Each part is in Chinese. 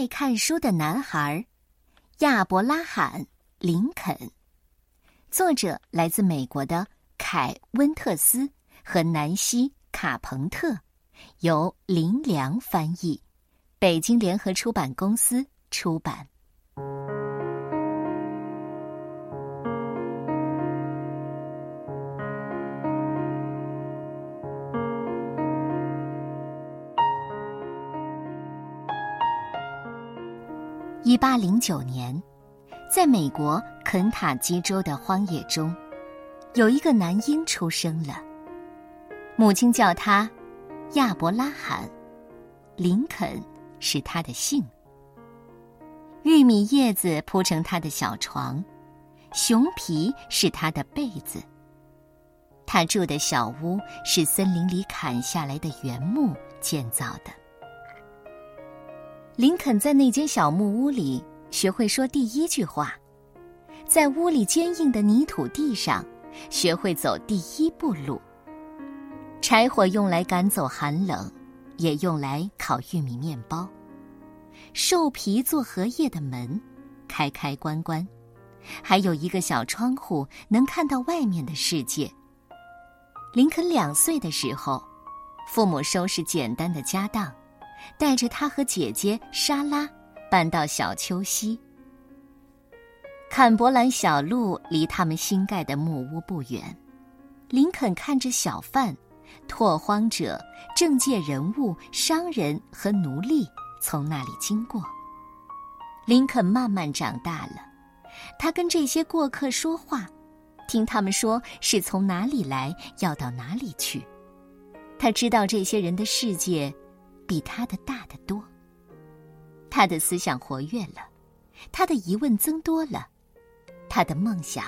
爱看书的男孩亚伯拉罕·林肯，作者来自美国的凯·温特斯和南希·卡彭特，由林良翻译，北京联合出版公司出版。一八零九年，在美国肯塔基州的荒野中，有一个男婴出生了。母亲叫他亚伯拉罕，林肯是他的姓。玉米叶子铺成他的小床，熊皮是他的被子。他住的小屋是森林里砍下来的原木建造的。林肯在那间小木屋里学会说第一句话，在屋里坚硬的泥土地上学会走第一步路。柴火用来赶走寒冷，也用来烤玉米面包。兽皮做荷叶的门，开开关关，还有一个小窗户能看到外面的世界。林肯两岁的时候，父母收拾简单的家当。带着他和姐姐莎拉搬到小丘西。坎伯兰小路离他们新盖的木屋不远。林肯看着小贩、拓荒者、政界人物、商人和奴隶从那里经过。林肯慢慢长大了，他跟这些过客说话，听他们说是从哪里来，要到哪里去。他知道这些人的世界。比他的大得多。他的思想活跃了，他的疑问增多了，他的梦想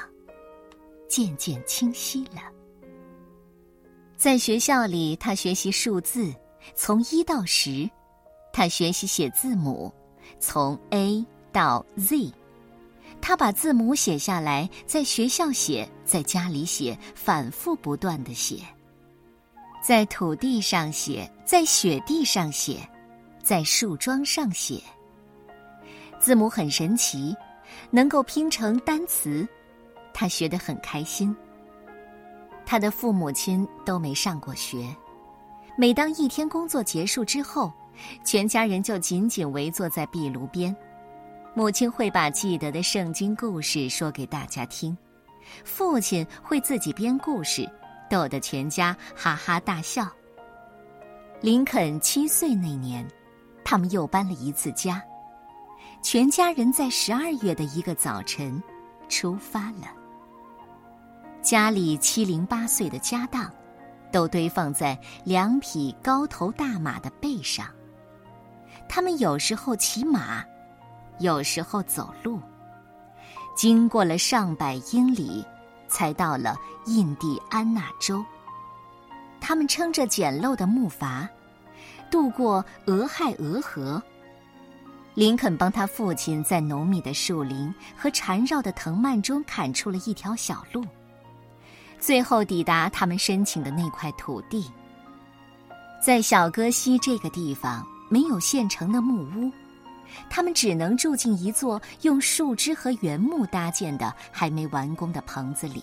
渐渐清晰了。在学校里，他学习数字，从一到十；他学习写字母，从 A 到 Z。他把字母写下来，在学校写，在家里写，反复不断的写。在土地上写，在雪地上写，在树桩上写。字母很神奇，能够拼成单词，他学得很开心。他的父母亲都没上过学，每当一天工作结束之后，全家人就紧紧围坐在壁炉边，母亲会把记得的圣经故事说给大家听，父亲会自己编故事。逗得全家哈哈大笑。林肯七岁那年，他们又搬了一次家，全家人在十二月的一个早晨出发了。家里七零八碎的家当，都堆放在两匹高头大马的背上。他们有时候骑马，有时候走路，经过了上百英里。才到了印第安纳州。他们撑着简陋的木筏，渡过俄亥俄河。林肯帮他父亲在浓密的树林和缠绕的藤蔓中砍出了一条小路，最后抵达他们申请的那块土地。在小戈西这个地方，没有现成的木屋。他们只能住进一座用树枝和原木搭建的还没完工的棚子里。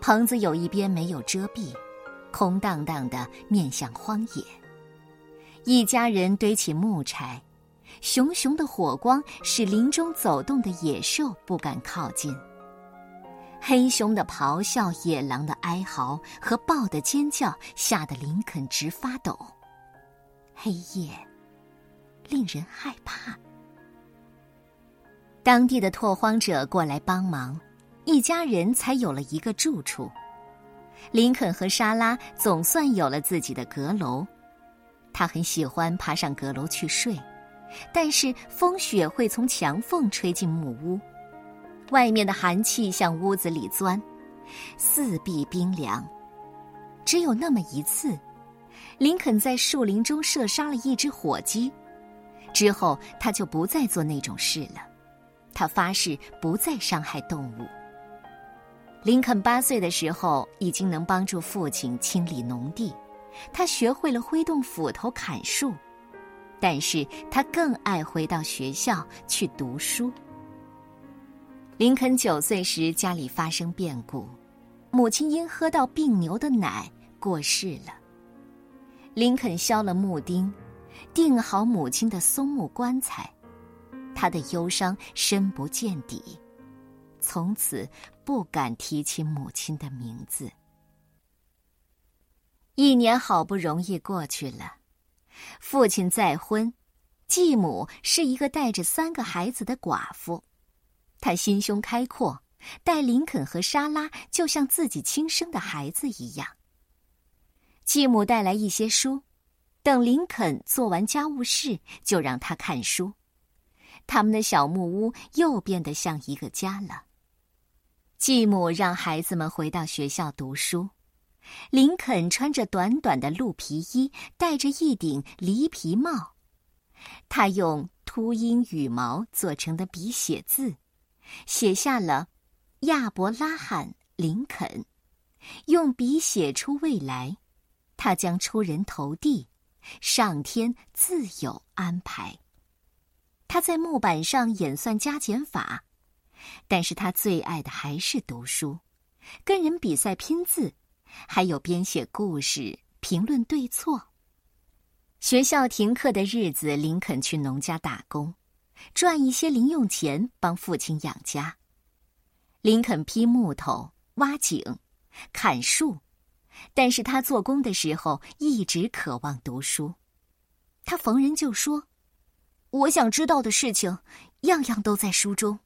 棚子有一边没有遮蔽，空荡荡的，面向荒野。一家人堆起木柴，熊熊的火光使林中走动的野兽不敢靠近。黑熊的咆哮、野狼的哀嚎和豹的尖叫吓得林肯直发抖。黑夜。令人害怕。当地的拓荒者过来帮忙，一家人才有了一个住处。林肯和莎拉总算有了自己的阁楼。他很喜欢爬上阁楼去睡，但是风雪会从墙缝吹进木屋，外面的寒气向屋子里钻，四壁冰凉。只有那么一次，林肯在树林中射杀了一只火鸡。之后，他就不再做那种事了。他发誓不再伤害动物。林肯八岁的时候，已经能帮助父亲清理农地。他学会了挥动斧头砍树。但是他更爱回到学校去读书。林肯九岁时，家里发生变故，母亲因喝到病牛的奶过世了。林肯削了木钉，定好母亲的松木棺材，他的忧伤深不见底，从此不敢提起母亲的名字。一年好不容易过去了，父亲再婚，继母是一个带着三个孩子的寡妇。他心胸开阔，待林肯和莎拉就像自己亲生的孩子一样。继母带来一些书，等林肯做完家务事，就让他看书。他们的小木屋又变得像一个家了。继母让孩子们回到学校读书，林肯穿着短短的鹿皮衣，戴着一顶狸皮帽，他用秃鹰羽毛做成的笔写字。写下了“亚伯拉罕·林肯”，用笔写出未来，他将出人头地，上天自有安排。他在木板上演算加减法，但是他最爱的还是读书，跟人比赛拼字，还有编写故事、评论对错。学校停课的日子，林肯去农家打工。赚一些零用钱帮父亲养家。林肯劈木头、挖井、砍树，但是他做工的时候一直渴望读书。他逢人就说：“我想知道的事情，样样都在书中。”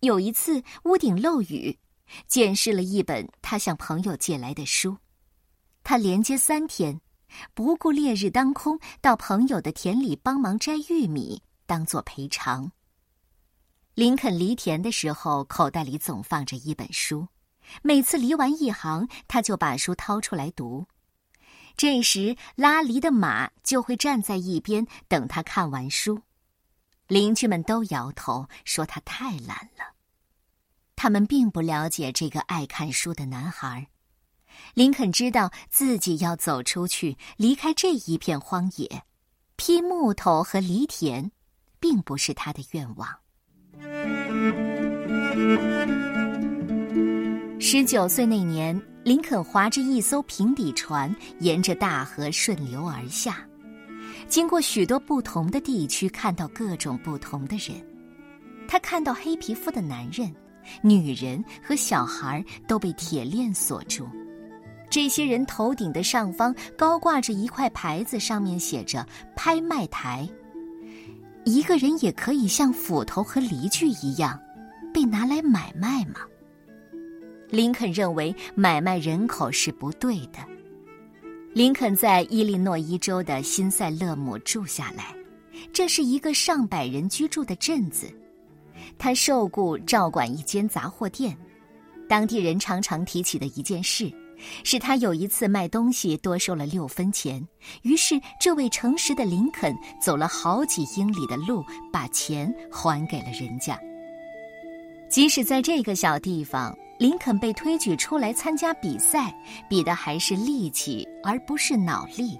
有一次屋顶漏雨，见识了一本他向朋友借来的书，他连接三天，不顾烈日当空，到朋友的田里帮忙摘玉米。当做赔偿。林肯犁田的时候，口袋里总放着一本书，每次犁完一行，他就把书掏出来读。这时，拉犁的马就会站在一边等他看完书。邻居们都摇头说他太懒了。他们并不了解这个爱看书的男孩。林肯知道自己要走出去，离开这一片荒野，劈木头和犁田。并不是他的愿望。十九岁那年，林肯划着一艘平底船，沿着大河顺流而下，经过许多不同的地区，看到各种不同的人。他看到黑皮肤的男人、女人和小孩都被铁链锁住，这些人头顶的上方高挂着一块牌子，上面写着“拍卖台”。一个人也可以像斧头和犁具一样，被拿来买卖吗？林肯认为买卖人口是不对的。林肯在伊利诺伊州的新塞勒姆住下来，这是一个上百人居住的镇子。他受雇照管一间杂货店，当地人常常提起的一件事。是他有一次卖东西多收了六分钱，于是这位诚实的林肯走了好几英里的路，把钱还给了人家。即使在这个小地方，林肯被推举出来参加比赛，比的还是力气而不是脑力。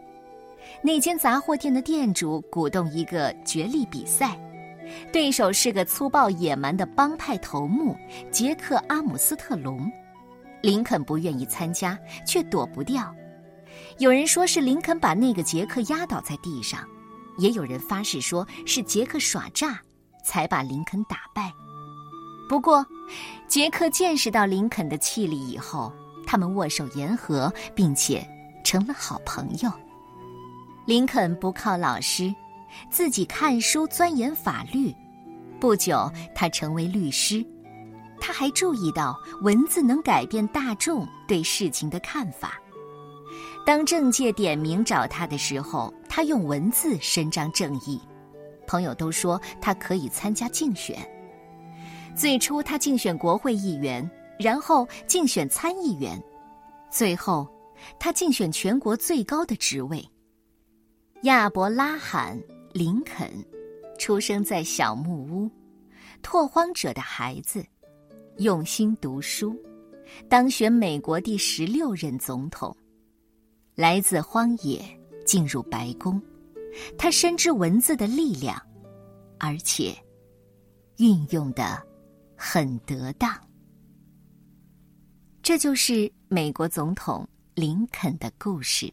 那间杂货店的店主鼓动一个角力比赛，对手是个粗暴野蛮的帮派头目杰克·阿姆斯特隆。林肯不愿意参加，却躲不掉。有人说是林肯把那个杰克压倒在地上，也有人发誓说是杰克耍诈，才把林肯打败。不过，杰克见识到林肯的气力以后，他们握手言和，并且成了好朋友。林肯不靠老师，自己看书钻研法律，不久他成为律师。他还注意到文字能改变大众对事情的看法。当政界点名找他的时候，他用文字伸张正义。朋友都说他可以参加竞选。最初他竞选国会议员，然后竞选参议员，最后他竞选全国最高的职位。亚伯拉罕·林肯出生在小木屋，拓荒者的孩子。用心读书，当选美国第十六任总统。来自荒野，进入白宫，他深知文字的力量，而且运用的很得当。这就是美国总统林肯的故事。